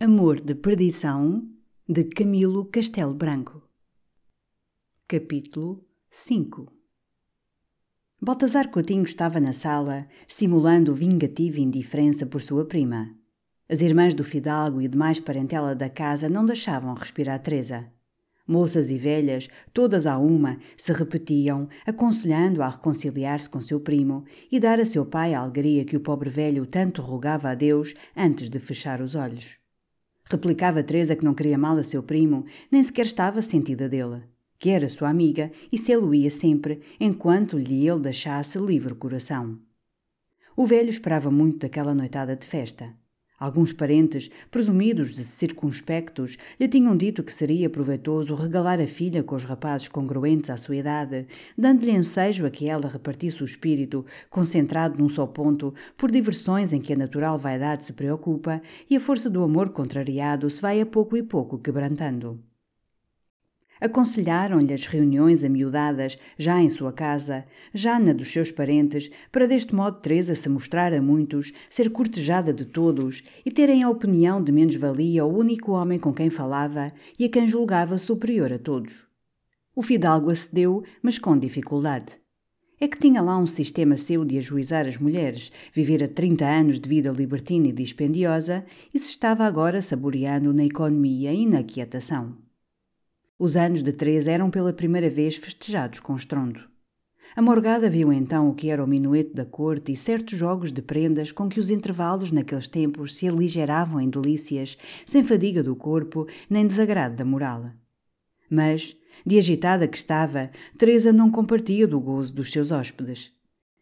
Amor de Perdição, de Camilo Castelo Branco. Capítulo 5 Baltazar Coutinho estava na sala, simulando vingativa indiferença por sua prima. As irmãs do Fidalgo e demais parentela da casa não deixavam respirar Teresa. Moças e velhas, todas à uma, se repetiam, aconselhando-a a reconciliar-se com seu primo e dar a seu pai a alegria que o pobre velho tanto rogava a Deus antes de fechar os olhos. Replicava Teresa que não queria mal a seu primo, nem sequer estava sentida dele, que era sua amiga e se ia sempre, enquanto lhe ele deixasse livre coração. O velho esperava muito daquela noitada de festa. Alguns parentes, presumidos de circunspectos, lhe tinham dito que seria proveitoso regalar a filha com os rapazes congruentes à sua idade, dando-lhe ensejo a que ela repartisse o espírito, concentrado num só ponto, por diversões em que a natural vaidade se preocupa e a força do amor contrariado se vai a pouco e pouco quebrantando. Aconselharam-lhe as reuniões amiudadas, já em sua casa, já na dos seus parentes, para deste modo Teresa se mostrar a muitos, ser cortejada de todos e terem a opinião de menos-valia o único homem com quem falava e a quem julgava superior a todos. O fidalgo acedeu, mas com dificuldade. É que tinha lá um sistema seu de ajuizar as mulheres, vivera trinta anos de vida libertina e dispendiosa e se estava agora saboreando na economia e na quietação. Os anos de Teresa eram pela primeira vez festejados com estrondo. A morgada viu então o que era o minueto da corte e certos jogos de prendas com que os intervalos naqueles tempos se aligeravam em delícias, sem fadiga do corpo nem desagrado da moral. Mas, de agitada que estava, Teresa não compartia do gozo dos seus hóspedes.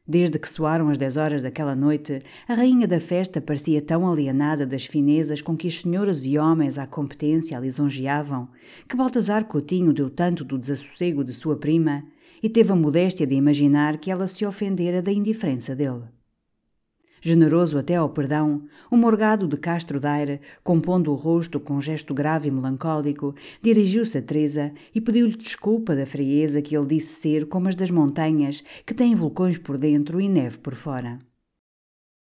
Desde que soaram as dez horas daquela noite, a rainha da festa parecia tão alienada das finezas com que as senhoras e homens à competência a lisonjeavam, que Baltazar Coutinho deu tanto do desassossego de sua prima e teve a modéstia de imaginar que ela se ofendera da indiferença dele. Generoso até ao perdão, o morgado de Castro Daire, compondo o rosto com um gesto grave e melancólico, dirigiu-se a Teresa e pediu-lhe desculpa da frieza que ele disse ser como as das montanhas, que têm vulcões por dentro e neve por fora.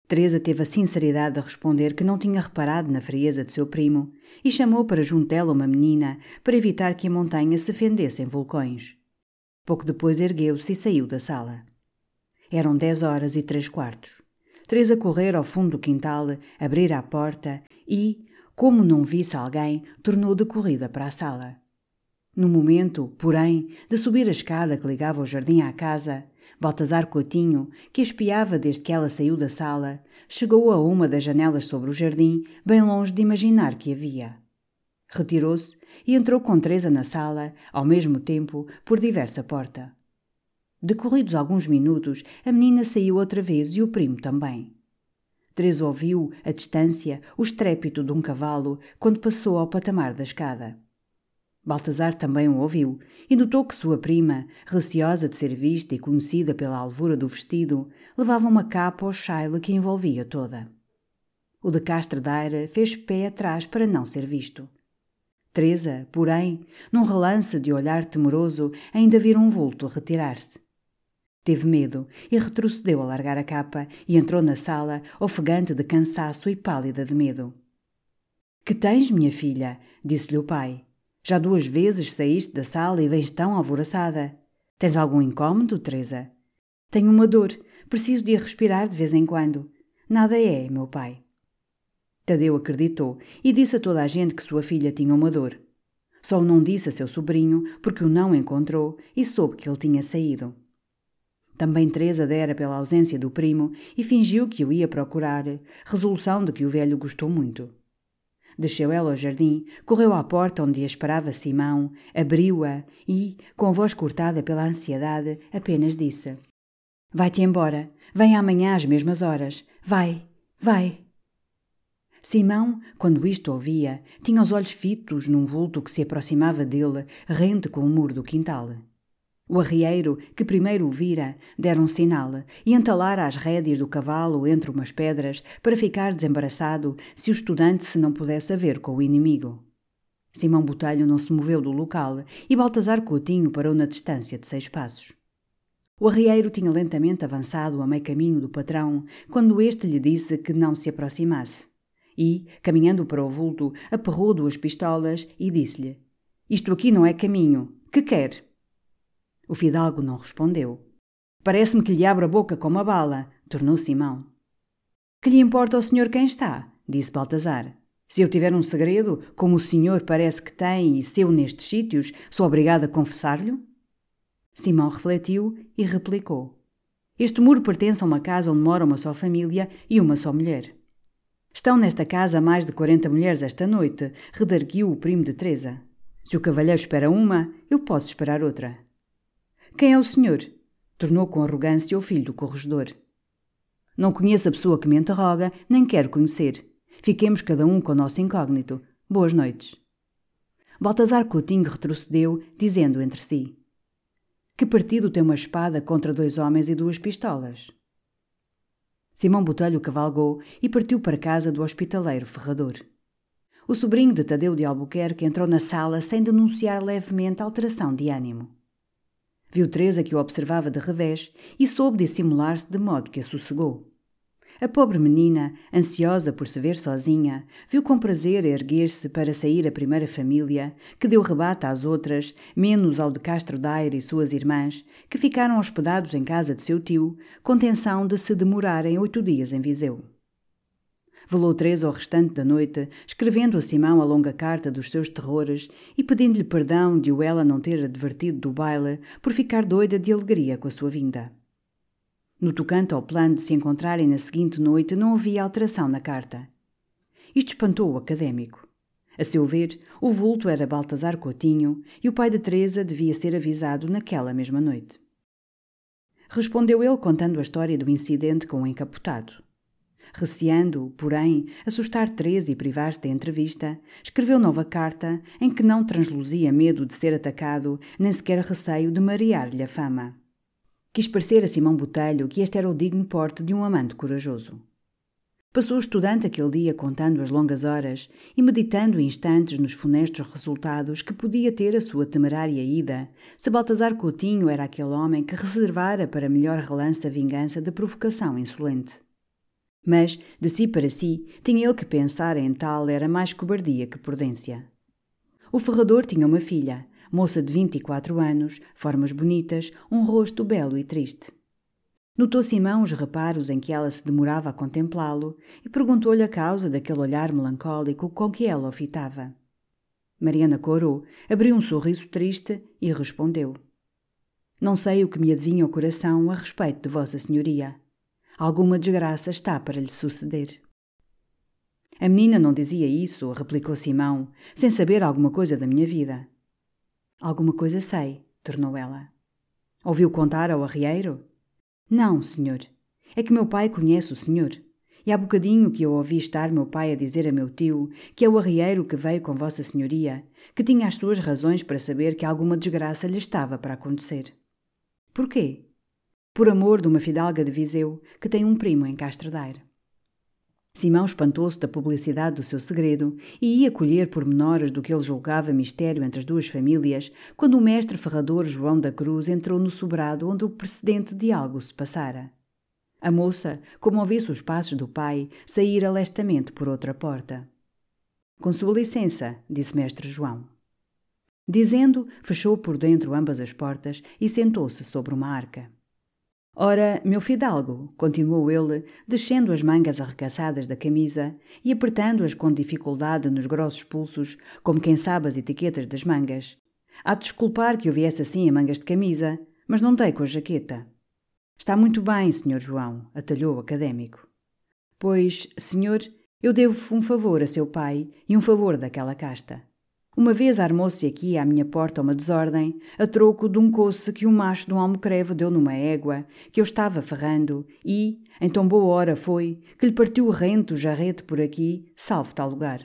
Teresa teve a sinceridade de responder que não tinha reparado na frieza de seu primo e chamou para junto dela uma menina para evitar que a montanha se fendesse em vulcões. Pouco depois ergueu-se e saiu da sala. Eram dez horas e três quartos. Teresa correr ao fundo do quintal, abrir a porta e, como não visse alguém, tornou de corrida para a sala. No momento, porém, de subir a escada que ligava o jardim à casa, Baltazar Coutinho, que espiava desde que ela saiu da sala, chegou a uma das janelas sobre o jardim, bem longe de imaginar que havia. Retirou-se e entrou com Teresa na sala, ao mesmo tempo, por diversa porta. Decorridos alguns minutos, a menina saiu outra vez e o primo também. Teresa ouviu, à distância, o estrépito de um cavalo quando passou ao patamar da escada. Baltazar também o ouviu e notou que sua prima, receosa de ser vista e conhecida pela alvura do vestido, levava uma capa ou chaile que envolvia toda. O de Castro Daire fez pé atrás para não ser visto. Teresa, porém, num relance de olhar temeroso, ainda vira um vulto retirar-se. Teve medo e retrocedeu a largar a capa e entrou na sala, ofegante de cansaço e pálida de medo. Que tens, minha filha? disse-lhe o pai. Já duas vezes saíste da sala e vens tão alvoroçada. Tens algum incômodo, Teresa? Tenho uma dor. Preciso de a respirar de vez em quando. Nada é, meu pai. Tadeu acreditou e disse a toda a gente que sua filha tinha uma dor. Só não disse a seu sobrinho porque o não encontrou e soube que ele tinha saído. Também Teresa dera pela ausência do primo e fingiu que o ia procurar, resolução de que o velho gostou muito. Desceu ela ao jardim, correu à porta onde a esperava Simão, abriu-a e, com a voz cortada pela ansiedade, apenas disse: Vai-te embora. Vem amanhã às mesmas horas. Vai, vai. Simão, quando isto ouvia, tinha os olhos fitos num vulto que se aproximava dele, rente com o muro do quintal. O arrieiro, que primeiro o vira, dera um sinal e entalara as rédeas do cavalo entre umas pedras para ficar desembaraçado se o estudante se não pudesse haver com o inimigo. Simão Botelho não se moveu do local e Baltazar Coutinho parou na distância de seis passos. O arrieiro tinha lentamente avançado a meio caminho do patrão quando este lhe disse que não se aproximasse e, caminhando para o vulto, aperrou duas pistolas e disse-lhe: Isto aqui não é caminho. Que quer? O fidalgo não respondeu. Parece-me que lhe abre a boca com uma bala, tornou Simão. Que lhe importa ao senhor quem está? disse Baltazar. Se eu tiver um segredo, como o senhor parece que tem e seu nestes sítios, sou obrigado a confessar-lhe? Simão refletiu e replicou. Este muro pertence a uma casa onde mora uma só família e uma só mulher. Estão nesta casa mais de quarenta mulheres esta noite, redarguiu o primo de Teresa. Se o cavalheiro espera uma, eu posso esperar outra. Quem é o senhor? Tornou com arrogância o filho do corregedor. Não conheço a pessoa que me interroga, nem quero conhecer. Fiquemos cada um com o nosso incógnito. Boas noites. Baltazar Coutinho retrocedeu, dizendo entre si: Que partido tem uma espada contra dois homens e duas pistolas? Simão Botelho cavalgou e partiu para casa do hospitaleiro ferrador. O sobrinho de Tadeu de Albuquerque entrou na sala sem denunciar levemente alteração de ânimo. Viu Teresa que o observava de revés e soube dissimular-se de modo que a sossegou. A pobre menina, ansiosa por se ver sozinha, viu com prazer erguer-se para sair a primeira família, que deu rebate às outras, menos ao de Castro Daire e suas irmãs, que ficaram hospedados em casa de seu tio, com tenção de se demorarem oito dias em Viseu. Velou Teresa o restante da noite, escrevendo a Simão a longa carta dos seus terrores e pedindo-lhe perdão de o ela não ter advertido do baile por ficar doida de alegria com a sua vinda. No tocante ao plano de se encontrarem na seguinte noite, não havia alteração na carta. Isto espantou o académico. A seu ver, o vulto era Baltazar Coutinho e o pai de Teresa devia ser avisado naquela mesma noite. Respondeu ele contando a história do incidente com o encapotado. Receando, porém, assustar Teresa e privar-se da entrevista, escreveu nova carta em que não transluzia medo de ser atacado, nem sequer receio de marear-lhe a fama. Quis parecer a Simão Botelho que este era o digno porte de um amante corajoso. Passou o estudante aquele dia contando as longas horas e meditando instantes nos funestos resultados que podia ter a sua temerária ida, se Baltazar Coutinho era aquele homem que reservara para melhor relance a vingança da provocação insolente. Mas, de si para si, tinha ele que pensar em tal era mais cobardia que prudência. O ferrador tinha uma filha, moça de 24 anos, formas bonitas, um rosto belo e triste. Notou Simão os reparos em que ela se demorava a contemplá-lo e perguntou-lhe a causa daquele olhar melancólico com que ela o fitava. Mariana corou, abriu um sorriso triste e respondeu: Não sei o que me adivinha o coração a respeito de Vossa Senhoria. Alguma desgraça está para lhe suceder. A menina não dizia isso, replicou Simão, sem saber alguma coisa da minha vida. Alguma coisa sei, tornou ela. Ouviu contar ao arrieiro? Não, senhor. É que meu pai conhece o senhor. E há bocadinho que eu ouvi estar meu pai a dizer a meu tio, que é o arrieiro que veio com Vossa Senhoria, que tinha as suas razões para saber que alguma desgraça lhe estava para acontecer. Porquê? Por amor de uma fidalga de Viseu que tem um primo em Castredaire. Simão espantou-se da publicidade do seu segredo e ia colher pormenores do que ele julgava mistério entre as duas famílias quando o mestre ferrador João da Cruz entrou no sobrado onde o precedente de algo se passara. A moça, como ouvisse os passos do pai, saíra lestamente por outra porta. Com sua licença, disse mestre João. Dizendo, fechou por dentro ambas as portas e sentou-se sobre uma arca. Ora, meu fidalgo, continuou ele, descendo as mangas arregaçadas da camisa e apertando-as com dificuldade nos grossos pulsos, como quem sabe as etiquetas das mangas. Há de desculpar que eu viesse assim a mangas de camisa, mas não dei com a jaqueta. Está muito bem, senhor João, atalhou o académico. Pois, senhor, eu devo um favor a seu pai e um favor daquela casta. Uma vez armou-se aqui à minha porta uma desordem, a troco de um coce que um macho de um almocreve deu numa égua, que eu estava ferrando, e, em tão boa hora foi, que lhe partiu o rento jarrete por aqui, salvo tal lugar.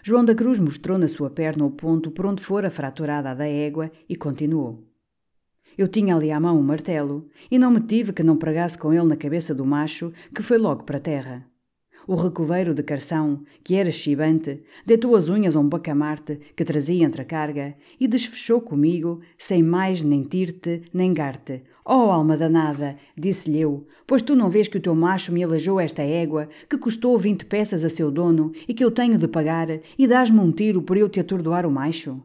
João da Cruz mostrou na sua perna o ponto por onde fora fraturada a da égua e continuou. Eu tinha ali à mão um martelo, e não me tive que não pregasse com ele na cabeça do macho, que foi logo para a terra. O recoveiro de Carção, que era chibante, deitou as unhas a um bacamarte que trazia entre a carga e desfechou comigo, sem mais nem tirte nem garte. Oh, alma danada, disse-lhe eu, pois tu não vês que o teu macho me alejou esta égua, que custou vinte peças a seu dono e que eu tenho de pagar, e dás-me um tiro por eu te atordoar o macho?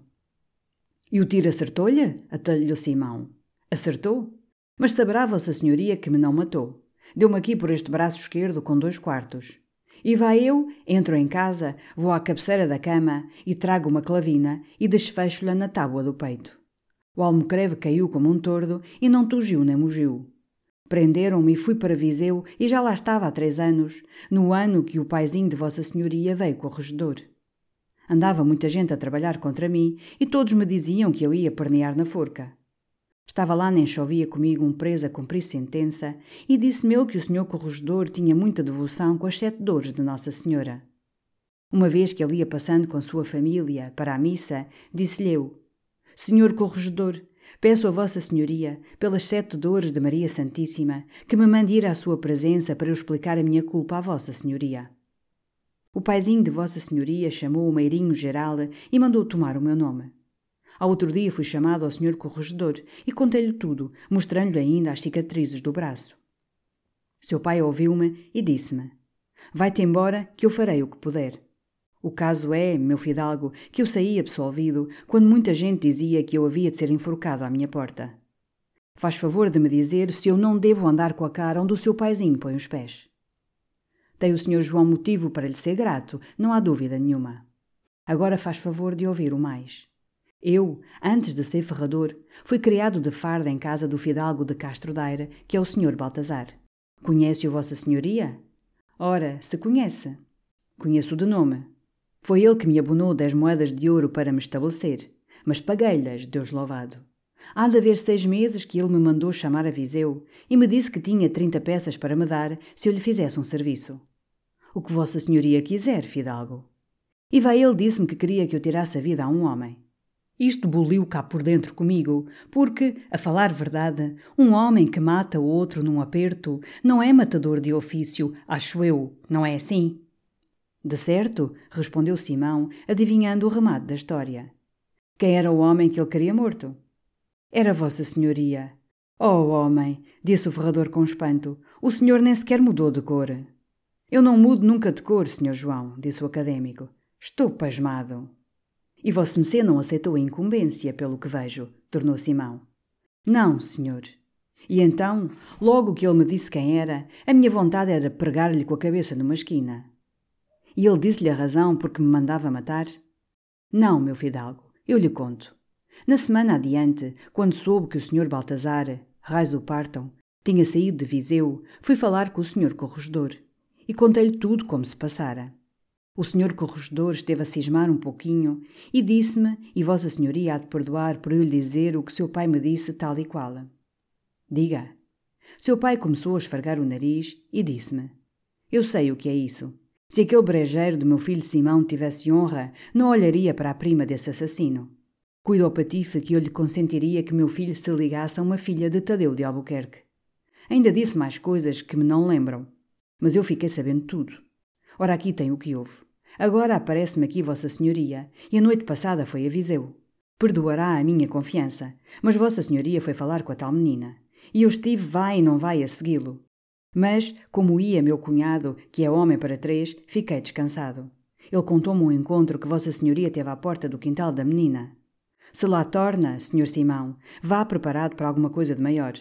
E o tiro acertou-lhe? atalhou Simão. Acertou? Mas saberá Vossa Senhoria que me não matou. Deu-me aqui por este braço esquerdo com dois quartos. E vai eu, entro em casa, vou à cabeceira da cama e trago uma clavina e desfecho-lhe na tábua do peito. O almocreve caiu como um tordo e não tugiu nem mugiu. Prenderam-me e fui para Viseu e já lá estava há três anos, no ano que o paizinho de Vossa Senhoria veio corregedor. Andava muita gente a trabalhar contra mim e todos me diziam que eu ia pernear na forca. Estava lá nem chovia comigo um preso a cumprir sentença e disse-me ele que o senhor corregedor tinha muita devoção com as sete dores de Nossa Senhora. Uma vez que ele ia passando com sua família para a missa, disse-lhe eu: Senhor corregedor, peço a Vossa Senhoria, pelas sete dores de Maria Santíssima, que me mande ir à sua presença para eu explicar a minha culpa à Vossa Senhoria. O paizinho de Vossa Senhoria chamou o meirinho geral e mandou tomar o meu nome. Ao outro dia fui chamado ao senhor corregedor e contei-lhe tudo, mostrando-lhe ainda as cicatrizes do braço. Seu pai ouviu-me e disse-me: Vai-te embora, que eu farei o que puder. O caso é, meu fidalgo, que eu saí absolvido quando muita gente dizia que eu havia de ser enforcado à minha porta. Faz favor de me dizer se eu não devo andar com a cara onde o seu paizinho põe os pés. Tem o senhor João motivo para lhe ser grato, não há dúvida nenhuma. Agora faz favor de ouvir o mais. Eu, antes de ser ferrador, fui criado de farda em casa do fidalgo de Castro Daire, que é o senhor Baltazar. Conhece-o Vossa Senhoria? Ora, se conhece. Conheço de nome. Foi ele que me abonou dez moedas de ouro para me estabelecer, mas paguei-lhes, Deus louvado. Há de haver seis meses que ele me mandou chamar a Viseu e me disse que tinha trinta peças para me dar se eu lhe fizesse um serviço. O que Vossa Senhoria quiser, fidalgo. E vai ele disse-me que queria que eu tirasse a vida a um homem. Isto boliu cá por dentro comigo, porque, a falar verdade, um homem que mata o outro num aperto não é matador de ofício, acho eu, não é assim? De certo, respondeu Simão, adivinhando o remate da história. Quem era o homem que ele queria morto? Era Vossa Senhoria. Oh, homem, disse o ferrador com espanto, o senhor nem sequer mudou de cor. Eu não mudo nunca de cor, senhor João, disse o académico. Estou pasmado. E Vossa Mecê não aceitou a incumbência, pelo que vejo, tornou Simão. Não, senhor. E então, logo que ele me disse quem era, a minha vontade era pregar-lhe com a cabeça numa esquina. E ele disse-lhe a razão porque me mandava matar? Não, meu fidalgo, eu lhe conto. Na semana adiante, quando soube que o senhor Baltazar, raiz o partam, tinha saído de Viseu, fui falar com o senhor corregedor e contei-lhe tudo como se passara. O senhor corregedor esteve a cismar um pouquinho e disse-me, e Vossa Senhoria há de perdoar por eu lhe dizer o que seu pai me disse tal e qual. Diga. Seu pai começou a esfregar o nariz e disse-me: Eu sei o que é isso. Se aquele brejeiro do meu filho Simão tivesse honra, não olharia para a prima desse assassino. Cuida ao patife que eu lhe consentiria que meu filho se ligasse a uma filha de Tadeu de Albuquerque. Ainda disse mais coisas que me não lembram, mas eu fiquei sabendo tudo. Ora, aqui tem o que houve. Agora aparece-me aqui Vossa Senhoria, e a noite passada foi a Viseu. Perdoará a minha confiança, mas Vossa Senhoria foi falar com a tal menina, e eu estive vai e não vai a segui-lo. Mas, como ia meu cunhado, que é homem para três, fiquei descansado. Ele contou-me um encontro que Vossa Senhoria teve à porta do quintal da menina. Se lá torna, Senhor Simão, vá preparado para alguma coisa de maior.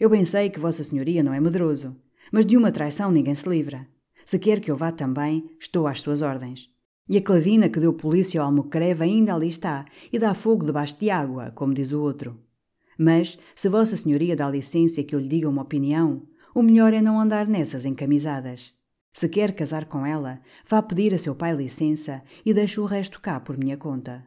Eu bem sei que Vossa Senhoria não é medroso, mas de uma traição ninguém se livra. Se quer que eu vá também, estou às suas ordens. E a clavina que deu polícia ao almocreve ainda ali está, e dá fogo debaixo de água, como diz o outro. Mas, se Vossa Senhoria dá licença que eu lhe diga uma opinião, o melhor é não andar nessas encamisadas. Se quer casar com ela, vá pedir a seu pai licença e deixe o resto cá por minha conta.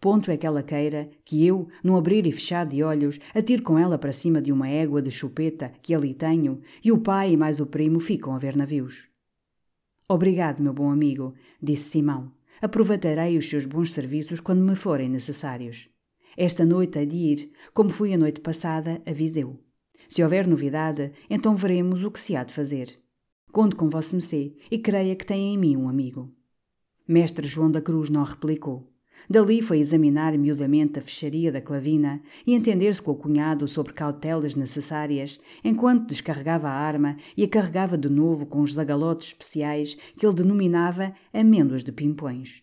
Ponto é que ela queira que eu, num abrir e fechar de olhos, atire com ela para cima de uma égua de chupeta que ali tenho e o pai e mais o primo ficam a ver navios. Obrigado, meu bom amigo, disse Simão. Aproveitarei os seus bons serviços quando me forem necessários. Esta noite há de ir, como fui a noite passada, a Viseu. Se houver novidade, então veremos o que se há de fazer. Conto com vosso Messê e creia que tem em mim um amigo. Mestre João da Cruz não replicou. Dali foi examinar miudamente a fecharia da clavina e entender-se com o cunhado sobre cautelas necessárias, enquanto descarregava a arma e a carregava de novo com os zagalotes especiais que ele denominava amêndoas de pimpões.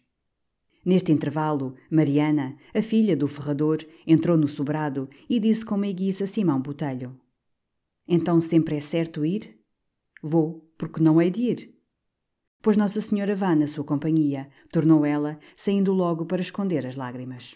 Neste intervalo, Mariana, a filha do ferrador, entrou no sobrado e disse com meiguice a Simão Botelho: Então sempre é certo ir? Vou, porque não hei de ir pois Nossa Senhora vá na sua companhia, tornou ela, saindo logo para esconder as lágrimas.